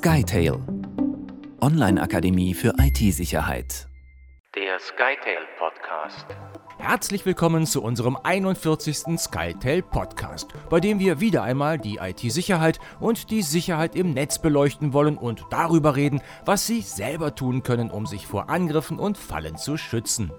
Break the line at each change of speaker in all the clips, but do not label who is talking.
SkyTail Online-Akademie für IT-Sicherheit.
Der SkyTail Podcast.
Herzlich willkommen zu unserem 41. SkyTail Podcast, bei dem wir wieder einmal die IT-Sicherheit und die Sicherheit im Netz beleuchten wollen und darüber reden, was Sie selber tun können, um sich vor Angriffen und Fallen zu schützen.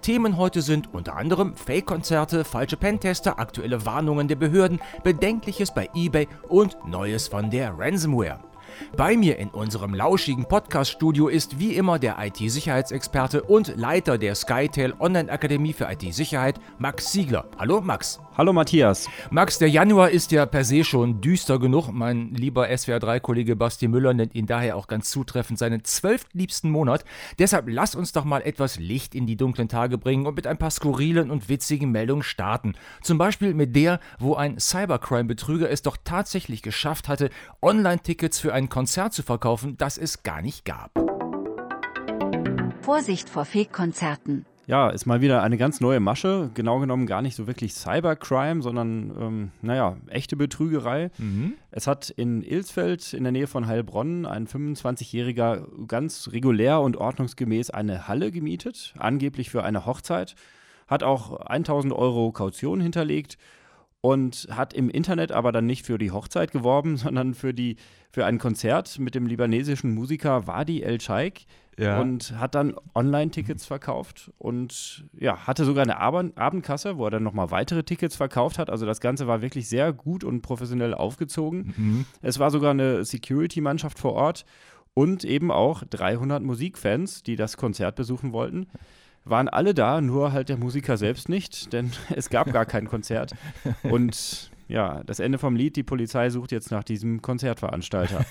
Themen heute sind unter anderem Fake-Konzerte, falsche Pentester, aktuelle Warnungen der Behörden, Bedenkliches bei eBay und Neues von der Ransomware. Bei mir in unserem lauschigen Podcast-Studio ist wie immer der IT-Sicherheitsexperte und Leiter der SkyTail Online-Akademie für IT-Sicherheit, Max Siegler. Hallo Max.
Hallo Matthias.
Max, der Januar ist ja per se schon düster genug. Mein lieber SWR3-Kollege Basti Müller nennt ihn daher auch ganz zutreffend seinen zwölftliebsten Monat. Deshalb lass uns doch mal etwas Licht in die dunklen Tage bringen und mit ein paar skurrilen und witzigen Meldungen starten. Zum Beispiel mit der, wo ein Cybercrime-Betrüger es doch tatsächlich geschafft hatte, Online-Tickets für ein Konzert zu verkaufen, das es gar nicht gab.
Vorsicht vor Fake-Konzerten.
Ja, ist mal wieder eine ganz neue Masche. Genau genommen gar nicht so wirklich Cybercrime, sondern, ähm, naja, echte Betrügerei. Mhm. Es hat in Ilsfeld in der Nähe von Heilbronn ein 25-Jähriger ganz regulär und ordnungsgemäß eine Halle gemietet, angeblich für eine Hochzeit, hat auch 1000 Euro Kaution hinterlegt und hat im Internet aber dann nicht für die Hochzeit geworben, sondern für, die, für ein Konzert mit dem libanesischen Musiker Wadi El Sheikh ja. und hat dann Online-Tickets verkauft und ja, hatte sogar eine Ab Abendkasse, wo er dann nochmal weitere Tickets verkauft hat. Also das Ganze war wirklich sehr gut und professionell aufgezogen. Mhm. Es war sogar eine Security-Mannschaft vor Ort und eben auch 300 Musikfans, die das Konzert besuchen wollten waren alle da, nur halt der Musiker selbst nicht, denn es gab gar kein Konzert. Und ja, das Ende vom Lied, die Polizei sucht jetzt nach diesem Konzertveranstalter.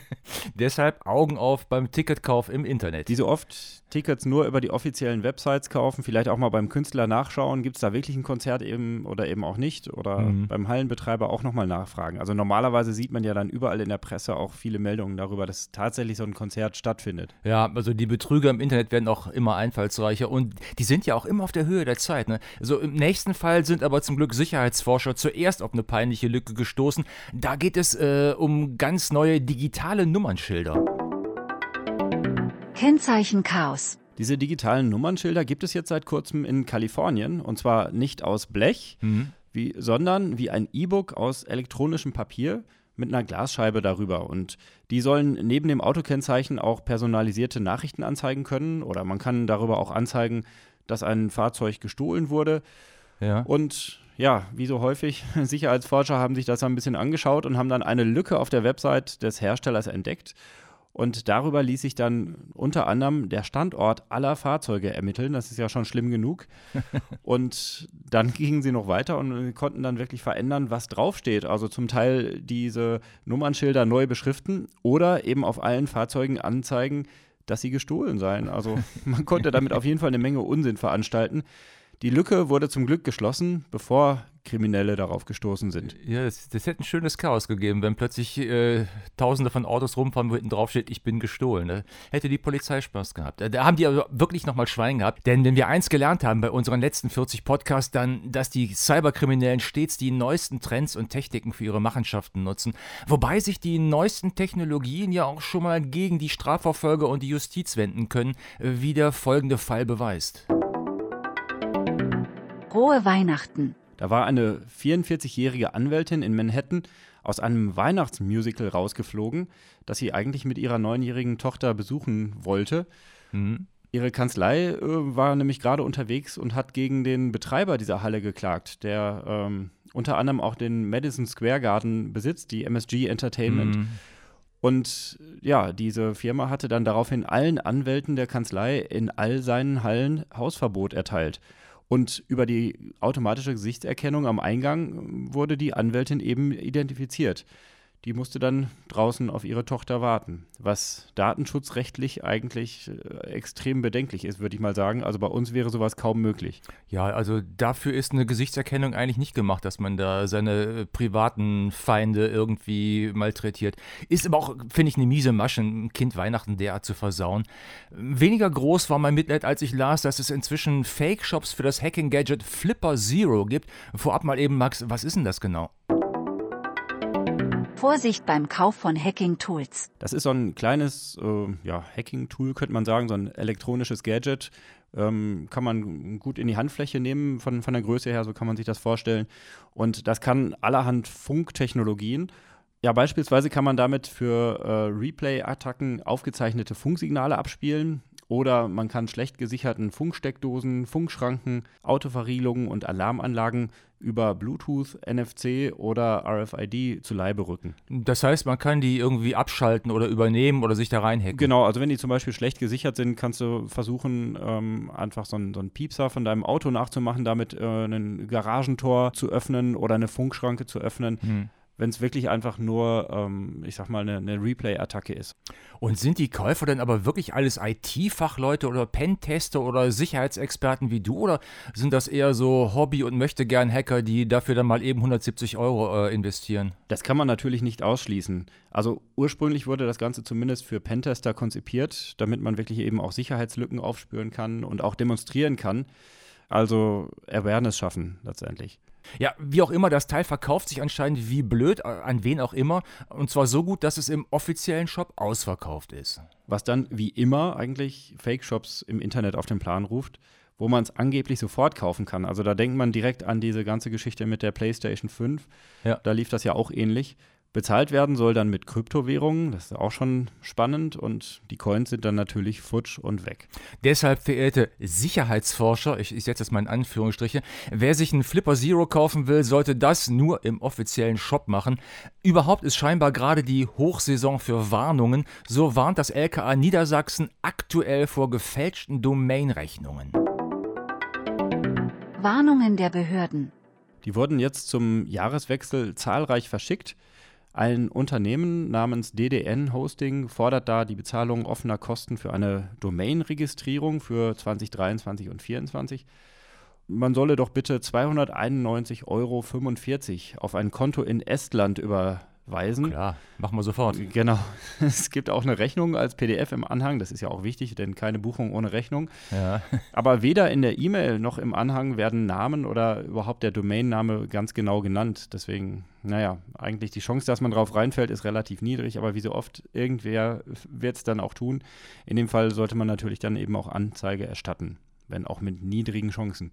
Deshalb Augen auf beim Ticketkauf im Internet.
Die so oft Tickets nur über die offiziellen Websites kaufen, vielleicht auch mal beim Künstler nachschauen, gibt es da wirklich ein Konzert eben oder eben auch nicht oder mhm. beim Hallenbetreiber auch nochmal nachfragen. Also normalerweise sieht man ja dann überall in der Presse auch viele Meldungen darüber, dass tatsächlich so ein Konzert stattfindet.
Ja, also die Betrüger im Internet werden auch immer einfallsreicher und die sind ja auch immer auf der Höhe der Zeit. Ne? Also im nächsten Fall sind aber zum Glück Sicherheitsforscher zuerst auf eine peinliche Lücke gestoßen. Da geht es äh, um ganz neue digitale Nummernschilder.
Kennzeichen Chaos.
Diese digitalen Nummernschilder gibt es jetzt seit kurzem in Kalifornien und zwar nicht aus Blech, mhm. wie, sondern wie ein E-Book aus elektronischem Papier mit einer Glasscheibe darüber. Und die sollen neben dem Autokennzeichen auch personalisierte Nachrichten anzeigen können oder man kann darüber auch anzeigen, dass ein Fahrzeug gestohlen wurde. Ja. Und ja, wie so häufig, Sicherheitsforscher haben sich das ein bisschen angeschaut und haben dann eine Lücke auf der Website des Herstellers entdeckt. Und darüber ließ sich dann unter anderem der Standort aller Fahrzeuge ermitteln. Das ist ja schon schlimm genug. und dann gingen sie noch weiter und konnten dann wirklich verändern, was draufsteht. Also zum Teil diese Nummernschilder neu beschriften oder eben auf allen Fahrzeugen anzeigen, dass sie gestohlen seien. Also man konnte damit auf jeden Fall eine Menge Unsinn veranstalten. Die Lücke wurde zum Glück geschlossen, bevor Kriminelle darauf gestoßen sind.
Ja, das, das hätte ein schönes Chaos gegeben, wenn plötzlich äh, Tausende von Autos rumfahren, wo hinten drauf steht, ich bin gestohlen. Ne? Hätte die Polizei Spaß gehabt. Da haben die aber wirklich nochmal Schwein gehabt. Denn wenn wir eins gelernt haben bei unseren letzten 40 Podcasts, dann, dass die Cyberkriminellen stets die neuesten Trends und Techniken für ihre Machenschaften nutzen. Wobei sich die neuesten Technologien ja auch schon mal gegen die Strafverfolger und die Justiz wenden können, wie der folgende Fall beweist.
Frohe Weihnachten.
Da war eine 44-jährige Anwältin in Manhattan aus einem Weihnachtsmusical rausgeflogen, das sie eigentlich mit ihrer neunjährigen Tochter besuchen wollte. Mhm. Ihre Kanzlei äh, war nämlich gerade unterwegs und hat gegen den Betreiber dieser Halle geklagt, der ähm, unter anderem auch den Madison Square Garden besitzt, die MSG Entertainment. Mhm. Und ja, diese Firma hatte dann daraufhin allen Anwälten der Kanzlei in all seinen Hallen Hausverbot erteilt. Und über die automatische Gesichtserkennung am Eingang wurde die Anwältin eben identifiziert die musste dann draußen auf ihre Tochter warten, was datenschutzrechtlich eigentlich äh, extrem bedenklich ist, würde ich mal sagen. Also bei uns wäre sowas kaum möglich.
Ja, also dafür ist eine Gesichtserkennung eigentlich nicht gemacht, dass man da seine äh, privaten Feinde irgendwie malträtiert. Ist aber auch, finde ich, eine miese Masche, ein Kind Weihnachten derart zu versauen. Weniger groß war mein Mitleid, als ich las, dass es inzwischen Fake-Shops für das Hacking-Gadget Flipper Zero gibt. Vorab mal eben, Max, was ist denn das genau?
Vorsicht beim Kauf von Hacking-Tools.
Das ist so ein kleines äh, ja, Hacking-Tool, könnte man sagen, so ein elektronisches Gadget. Ähm, kann man gut in die Handfläche nehmen von, von der Größe her, so kann man sich das vorstellen. Und das kann allerhand Funktechnologien. Ja, beispielsweise kann man damit für äh, Replay-Attacken aufgezeichnete Funksignale abspielen. Oder man kann schlecht gesicherten Funksteckdosen, Funkschranken, Autoverriegelungen und Alarmanlagen über Bluetooth, NFC oder RFID zu Leibe rücken.
Das heißt, man kann die irgendwie abschalten oder übernehmen oder sich da reinhacken.
Genau, also wenn die zum Beispiel schlecht gesichert sind, kannst du versuchen, ähm, einfach so einen, so Piepser von deinem Auto nachzumachen, damit äh, ein Garagentor zu öffnen oder eine Funkschranke zu öffnen. Hm wenn es wirklich einfach nur, ähm, ich sag mal, eine, eine Replay-Attacke ist.
Und sind die Käufer denn aber wirklich alles IT-Fachleute oder Pentester oder Sicherheitsexperten wie du oder sind das eher so Hobby- und möchte gern Hacker, die dafür dann mal eben 170 Euro äh, investieren?
Das kann man natürlich nicht ausschließen. Also ursprünglich wurde das Ganze zumindest für Pentester konzipiert, damit man wirklich eben auch Sicherheitslücken aufspüren kann und auch demonstrieren kann. Also Awareness schaffen letztendlich.
Ja, wie auch immer, das Teil verkauft sich anscheinend wie blöd, äh, an wen auch immer. Und zwar so gut, dass es im offiziellen Shop ausverkauft ist.
Was dann wie immer eigentlich Fake-Shops im Internet auf den Plan ruft, wo man es angeblich sofort kaufen kann. Also da denkt man direkt an diese ganze Geschichte mit der PlayStation 5. Ja. Da lief das ja auch ähnlich. Bezahlt werden soll dann mit Kryptowährungen, das ist auch schon spannend und die Coins sind dann natürlich futsch und weg.
Deshalb, verehrte Sicherheitsforscher, ich, ich setze das mal in Anführungsstriche, wer sich einen Flipper Zero kaufen will, sollte das nur im offiziellen Shop machen. Überhaupt ist scheinbar gerade die Hochsaison für Warnungen, so warnt das LKA Niedersachsen aktuell vor gefälschten Domainrechnungen.
Warnungen der Behörden.
Die wurden jetzt zum Jahreswechsel zahlreich verschickt. Ein Unternehmen namens DDN Hosting fordert da die Bezahlung offener Kosten für eine Domain-Registrierung für 2023 und 2024. Man solle doch bitte 291,45 Euro auf ein Konto in Estland über weisen.
Klar, machen wir sofort.
Genau. Es gibt auch eine Rechnung als PDF im Anhang. Das ist ja auch wichtig, denn keine Buchung ohne Rechnung. Ja. Aber weder in der E-Mail noch im Anhang werden Namen oder überhaupt der Domainname ganz genau genannt. Deswegen, naja, eigentlich die Chance, dass man drauf reinfällt, ist relativ niedrig. Aber wie so oft, irgendwer wird es dann auch tun. In dem Fall sollte man natürlich dann eben auch Anzeige erstatten, wenn auch mit niedrigen Chancen.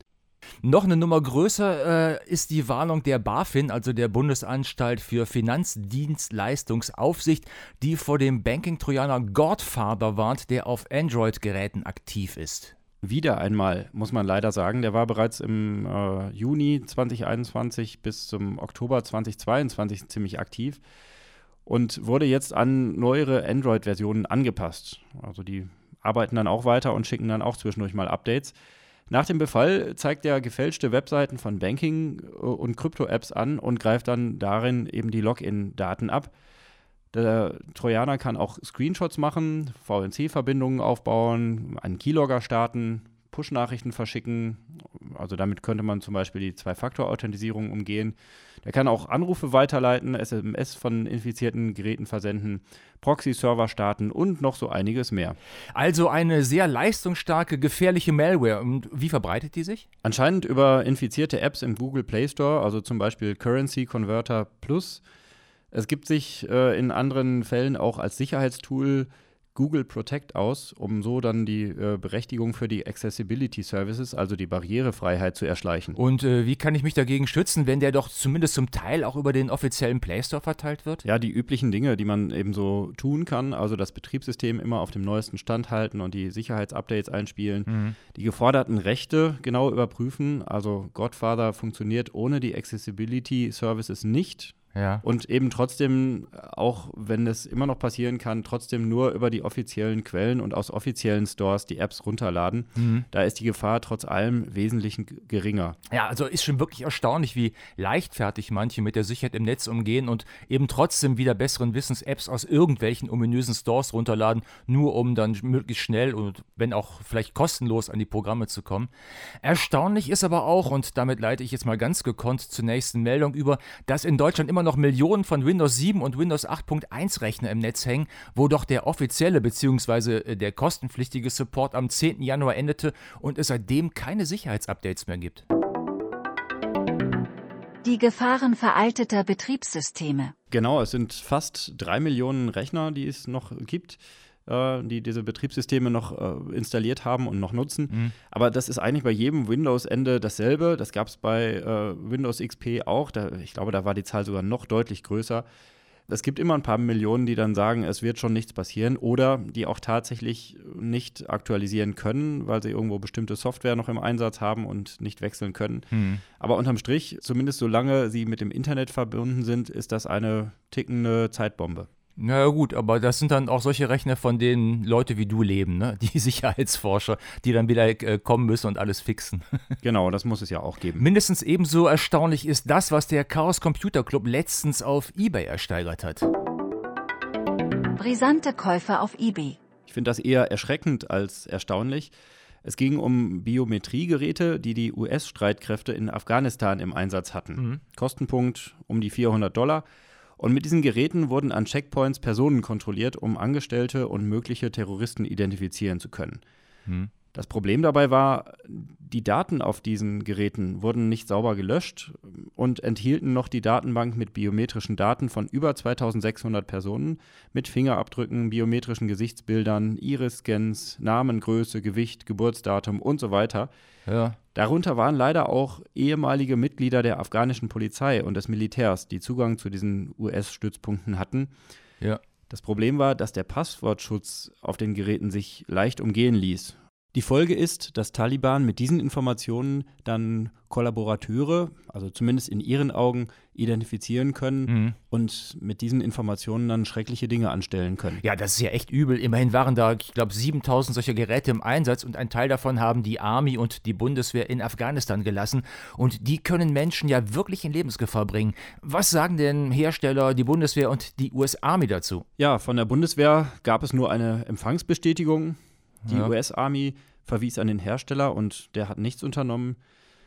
Noch eine Nummer größer äh, ist die Warnung der BaFin, also der Bundesanstalt für Finanzdienstleistungsaufsicht, die vor dem Banking-Trojaner Godfather warnt, der auf Android-Geräten aktiv ist.
Wieder einmal, muss man leider sagen. Der war bereits im äh, Juni 2021 bis zum Oktober 2022 ziemlich aktiv und wurde jetzt an neuere Android-Versionen angepasst. Also die arbeiten dann auch weiter und schicken dann auch zwischendurch mal Updates. Nach dem Befall zeigt er gefälschte Webseiten von Banking- äh, und Krypto-Apps an und greift dann darin eben die Login-Daten ab. Der Trojaner kann auch Screenshots machen, VNC-Verbindungen aufbauen, einen Keylogger starten, Push-Nachrichten verschicken. Also damit könnte man zum Beispiel die Zwei-Faktor-Authentisierung umgehen. Der kann auch Anrufe weiterleiten, SMS von infizierten Geräten versenden, Proxy-Server starten und noch so einiges mehr.
Also eine sehr leistungsstarke, gefährliche Malware. Und wie verbreitet die sich?
Anscheinend über infizierte Apps im Google Play Store, also zum Beispiel Currency Converter Plus. Es gibt sich äh, in anderen Fällen auch als Sicherheitstool Google Protect aus, um so dann die äh, Berechtigung für die Accessibility Services, also die Barrierefreiheit, zu erschleichen.
Und äh, wie kann ich mich dagegen schützen, wenn der doch zumindest zum Teil auch über den offiziellen Play Store verteilt wird?
Ja, die üblichen Dinge, die man eben so tun kann, also das Betriebssystem immer auf dem neuesten Stand halten und die Sicherheitsupdates einspielen, mhm. die geforderten Rechte genau überprüfen, also Godfather funktioniert ohne die Accessibility Services nicht. Ja. Und eben trotzdem, auch wenn es immer noch passieren kann, trotzdem nur über die offiziellen Quellen und aus offiziellen Stores die Apps runterladen. Mhm. Da ist die Gefahr trotz allem wesentlich geringer.
Ja, also ist schon wirklich erstaunlich, wie leichtfertig manche mit der Sicherheit im Netz umgehen und eben trotzdem wieder besseren Wissens Apps aus irgendwelchen ominösen Stores runterladen, nur um dann möglichst schnell und wenn auch vielleicht kostenlos an die Programme zu kommen. Erstaunlich ist aber auch, und damit leite ich jetzt mal ganz gekonnt zur nächsten Meldung über, dass in Deutschland immer immer noch Millionen von Windows 7 und Windows 8.1 Rechner im Netz hängen, wo doch der offizielle bzw. Äh, der kostenpflichtige Support am 10. Januar endete und es seitdem keine Sicherheitsupdates mehr gibt.
Die Gefahren veralteter Betriebssysteme.
Genau, es sind fast drei Millionen Rechner, die es noch gibt, äh, die diese Betriebssysteme noch äh, installiert haben und noch nutzen. Mhm. Aber das ist eigentlich bei jedem Windows-Ende dasselbe. Das gab es bei äh, Windows XP auch. Da, ich glaube, da war die Zahl sogar noch deutlich größer es gibt immer ein paar Millionen, die dann sagen, es wird schon nichts passieren oder die auch tatsächlich nicht aktualisieren können, weil sie irgendwo bestimmte Software noch im Einsatz haben und nicht wechseln können. Hm. Aber unterm Strich, zumindest solange sie mit dem Internet verbunden sind, ist das eine tickende Zeitbombe.
Na ja, gut, aber das sind dann auch solche Rechner, von denen Leute wie du leben, ne? Die Sicherheitsforscher, die dann wieder äh, kommen müssen und alles fixen.
Genau, das muss es ja auch geben.
Mindestens ebenso erstaunlich ist das, was der Chaos Computer Club letztens auf eBay ersteigert hat.
Brisante Käufe auf eBay.
Ich finde das eher erschreckend als erstaunlich. Es ging um Biometriegeräte, die die US-Streitkräfte in Afghanistan im Einsatz hatten. Mhm. Kostenpunkt um die 400 Dollar. Und mit diesen Geräten wurden an Checkpoints Personen kontrolliert, um Angestellte und mögliche Terroristen identifizieren zu können. Hm. Das Problem dabei war, die Daten auf diesen Geräten wurden nicht sauber gelöscht und enthielten noch die Datenbank mit biometrischen Daten von über 2600 Personen mit Fingerabdrücken, biometrischen Gesichtsbildern, Iris-Scans, Namen, Größe, Gewicht, Geburtsdatum und so weiter. Ja. Darunter waren leider auch ehemalige Mitglieder der afghanischen Polizei und des Militärs, die Zugang zu diesen US-Stützpunkten hatten. Ja. Das Problem war, dass der Passwortschutz auf den Geräten sich leicht umgehen ließ die Folge ist, dass Taliban mit diesen Informationen dann Kollaborateure, also zumindest in ihren Augen, identifizieren können mhm. und mit diesen Informationen dann schreckliche Dinge anstellen können.
Ja, das ist ja echt übel. Immerhin waren da, ich glaube, 7000 solcher Geräte im Einsatz und ein Teil davon haben die Army und die Bundeswehr in Afghanistan gelassen. Und die können Menschen ja wirklich in Lebensgefahr bringen. Was sagen denn Hersteller, die Bundeswehr und die US Army dazu?
Ja, von der Bundeswehr gab es nur eine Empfangsbestätigung. Die ja. US-Army verwies an den Hersteller und der hat nichts unternommen.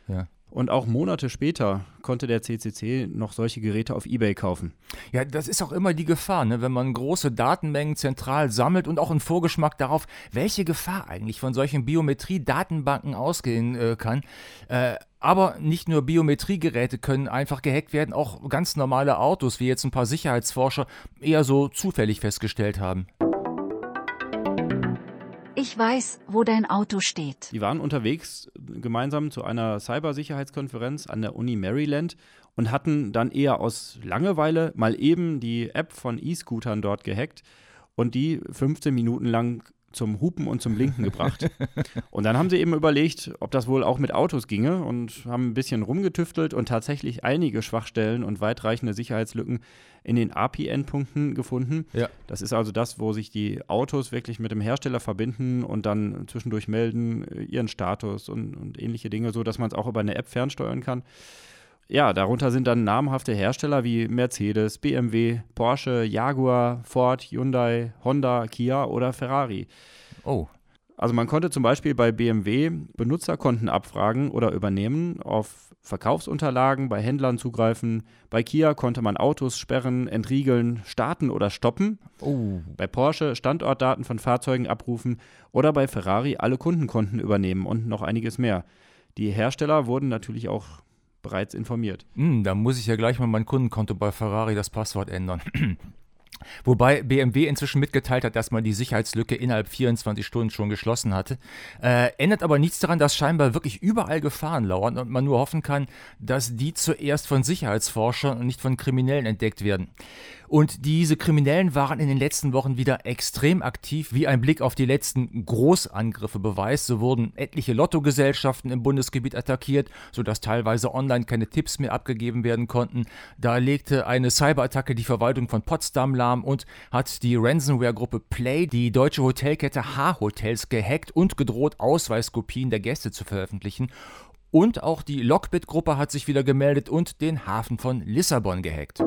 Ja. Und auch Monate später konnte der CCC noch solche Geräte auf eBay kaufen.
Ja, das ist auch immer die Gefahr, ne? wenn man große Datenmengen zentral sammelt und auch einen Vorgeschmack darauf, welche Gefahr eigentlich von solchen Biometrie-Datenbanken ausgehen äh, kann. Äh, aber nicht nur Biometriegeräte können einfach gehackt werden, auch ganz normale Autos, wie jetzt ein paar Sicherheitsforscher eher so zufällig festgestellt haben.
Ich weiß, wo dein Auto steht.
Die waren unterwegs gemeinsam zu einer Cybersicherheitskonferenz an der Uni Maryland und hatten dann eher aus Langeweile mal eben die App von E-Scootern dort gehackt und die 15 Minuten lang zum Hupen und zum Blinken gebracht. und dann haben sie eben überlegt, ob das wohl auch mit Autos ginge und haben ein bisschen rumgetüftelt und tatsächlich einige Schwachstellen und weitreichende Sicherheitslücken in den API-Endpunkten gefunden. Ja. Das ist also das, wo sich die Autos wirklich mit dem Hersteller verbinden und dann zwischendurch melden, ihren Status und, und ähnliche Dinge, so dass man es auch über eine App fernsteuern kann ja, darunter sind dann namhafte Hersteller wie Mercedes, BMW, Porsche, Jaguar, Ford, Hyundai, Honda, Kia oder Ferrari. Oh. Also man konnte zum Beispiel bei BMW Benutzerkonten abfragen oder übernehmen, auf Verkaufsunterlagen bei Händlern zugreifen. Bei Kia konnte man Autos sperren, entriegeln, starten oder stoppen. Oh. Bei Porsche Standortdaten von Fahrzeugen abrufen oder bei Ferrari alle Kundenkonten übernehmen und noch einiges mehr. Die Hersteller wurden natürlich auch bereits informiert.
Mm, da muss ich ja gleich mal mein Kundenkonto bei Ferrari das Passwort ändern. Wobei BMW inzwischen mitgeteilt hat, dass man die Sicherheitslücke innerhalb 24 Stunden schon geschlossen hatte. Äh, ändert aber nichts daran, dass scheinbar wirklich überall Gefahren lauern und man nur hoffen kann, dass die zuerst von Sicherheitsforschern und nicht von Kriminellen entdeckt werden. Und diese Kriminellen waren in den letzten Wochen wieder extrem aktiv, wie ein Blick auf die letzten Großangriffe beweist. So wurden etliche Lottogesellschaften im Bundesgebiet attackiert, sodass teilweise online keine Tipps mehr abgegeben werden konnten. Da legte eine Cyberattacke die Verwaltung von Potsdam lahm und hat die Ransomware-Gruppe Play die deutsche Hotelkette H-Hotels gehackt und gedroht, Ausweiskopien der Gäste zu veröffentlichen. Und auch die Lockbit-Gruppe hat sich wieder gemeldet und den Hafen von Lissabon gehackt.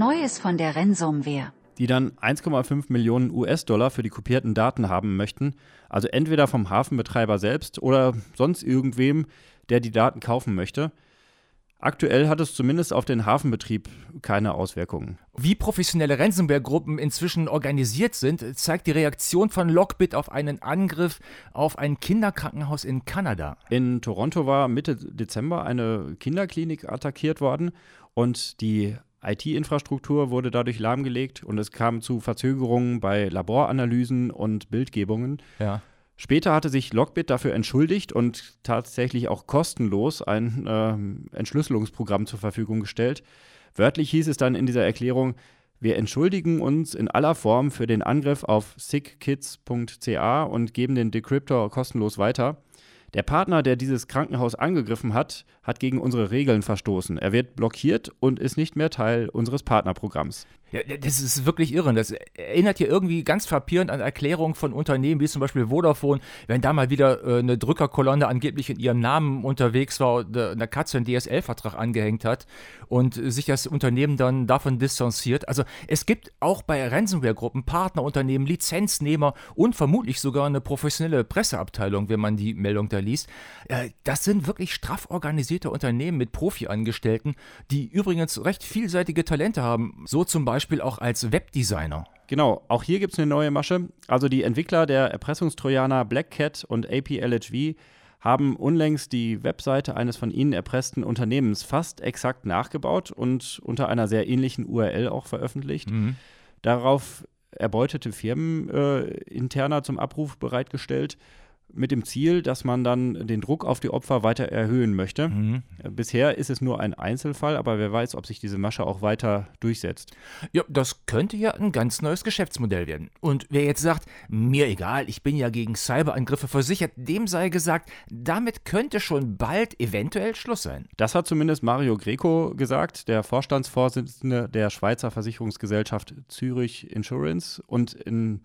Neues von der Ransomware.
Die dann 1,5 Millionen US-Dollar für die kopierten Daten haben möchten, also entweder vom Hafenbetreiber selbst oder sonst irgendwem, der die Daten kaufen möchte. Aktuell hat es zumindest auf den Hafenbetrieb keine Auswirkungen.
Wie professionelle Ransomware-Gruppen inzwischen organisiert sind, zeigt die Reaktion von Lockbit auf einen Angriff auf ein Kinderkrankenhaus in Kanada.
In Toronto war Mitte Dezember eine Kinderklinik attackiert worden und die IT-Infrastruktur wurde dadurch lahmgelegt und es kam zu Verzögerungen bei Laboranalysen und Bildgebungen.
Ja.
Später hatte sich Lockbit dafür entschuldigt und tatsächlich auch kostenlos ein äh, Entschlüsselungsprogramm zur Verfügung gestellt. Wörtlich hieß es dann in dieser Erklärung, wir entschuldigen uns in aller Form für den Angriff auf sickkids.ca und geben den Decryptor kostenlos weiter. Der Partner, der dieses Krankenhaus angegriffen hat, hat gegen unsere Regeln verstoßen. Er wird blockiert und ist nicht mehr Teil unseres Partnerprogramms.
Ja, das ist wirklich irre. Das erinnert hier irgendwie ganz frappierend an Erklärungen von Unternehmen, wie zum Beispiel Vodafone, wenn da mal wieder äh, eine Drückerkolonne angeblich in ihrem Namen unterwegs war, und, äh, eine Katze einen DSL-Vertrag angehängt hat und sich das Unternehmen dann davon distanziert. Also es gibt auch bei Ransomware-Gruppen Partnerunternehmen, Lizenznehmer und vermutlich sogar eine professionelle Presseabteilung, wenn man die Meldung da liest. Äh, das sind wirklich straff organisierte Unternehmen mit Profi-Angestellten, die übrigens recht vielseitige Talente haben. So zum Beispiel Beispiel auch als Webdesigner.
Genau, auch hier gibt es eine neue Masche. Also die Entwickler der Erpressungstrojaner Black Cat und APLHV haben unlängst die Webseite eines von ihnen erpressten Unternehmens fast exakt nachgebaut und unter einer sehr ähnlichen URL auch veröffentlicht. Mhm. Darauf erbeutete Firmen äh, interner zum Abruf bereitgestellt mit dem Ziel, dass man dann den Druck auf die Opfer weiter erhöhen möchte. Mhm. Bisher ist es nur ein Einzelfall, aber wer weiß, ob sich diese Masche auch weiter durchsetzt.
Ja, das könnte ja ein ganz neues Geschäftsmodell werden. Und wer jetzt sagt, mir egal, ich bin ja gegen Cyberangriffe versichert, dem sei gesagt, damit könnte schon bald eventuell Schluss sein.
Das hat zumindest Mario Greco gesagt, der Vorstandsvorsitzende der Schweizer Versicherungsgesellschaft Zürich Insurance und in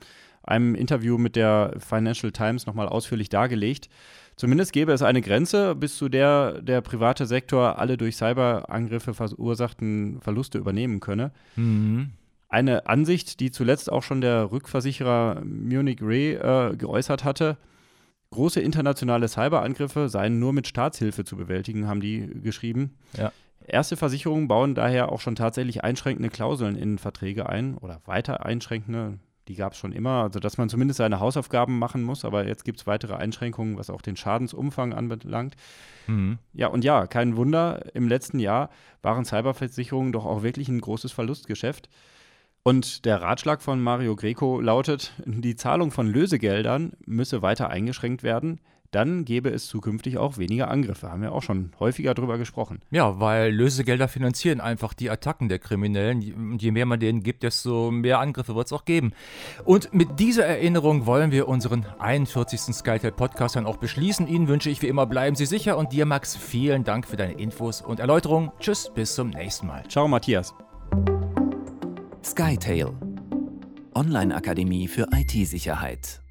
einem Interview mit der Financial Times nochmal ausführlich dargelegt. Zumindest gäbe es eine Grenze, bis zu der der private Sektor alle durch Cyberangriffe verursachten Verluste übernehmen könne. Mhm. Eine Ansicht, die zuletzt auch schon der Rückversicherer Munich Re äh, geäußert hatte. Große internationale Cyberangriffe seien nur mit Staatshilfe zu bewältigen, haben die geschrieben. Ja. Erste Versicherungen bauen daher auch schon tatsächlich einschränkende Klauseln in Verträge ein oder weiter einschränkende, die gab es schon immer, also dass man zumindest seine Hausaufgaben machen muss, aber jetzt gibt es weitere Einschränkungen, was auch den Schadensumfang anbelangt. Mhm. Ja, und ja, kein Wunder, im letzten Jahr waren Cyberversicherungen doch auch wirklich ein großes Verlustgeschäft. Und der Ratschlag von Mario Greco lautet, die Zahlung von Lösegeldern müsse weiter eingeschränkt werden, dann gäbe es zukünftig auch weniger Angriffe. Haben wir auch schon häufiger darüber gesprochen.
Ja, weil Lösegelder finanzieren einfach die Attacken der Kriminellen. Und je mehr man denen gibt, desto mehr Angriffe wird es auch geben. Und mit dieser Erinnerung wollen wir unseren 41. Skytel Podcast dann auch beschließen. Ihnen wünsche ich wie immer, bleiben Sie sicher. Und dir, Max, vielen Dank für deine Infos und Erläuterungen. Tschüss, bis zum nächsten Mal.
Ciao, Matthias.
Skytail. Online-Akademie für IT-Sicherheit.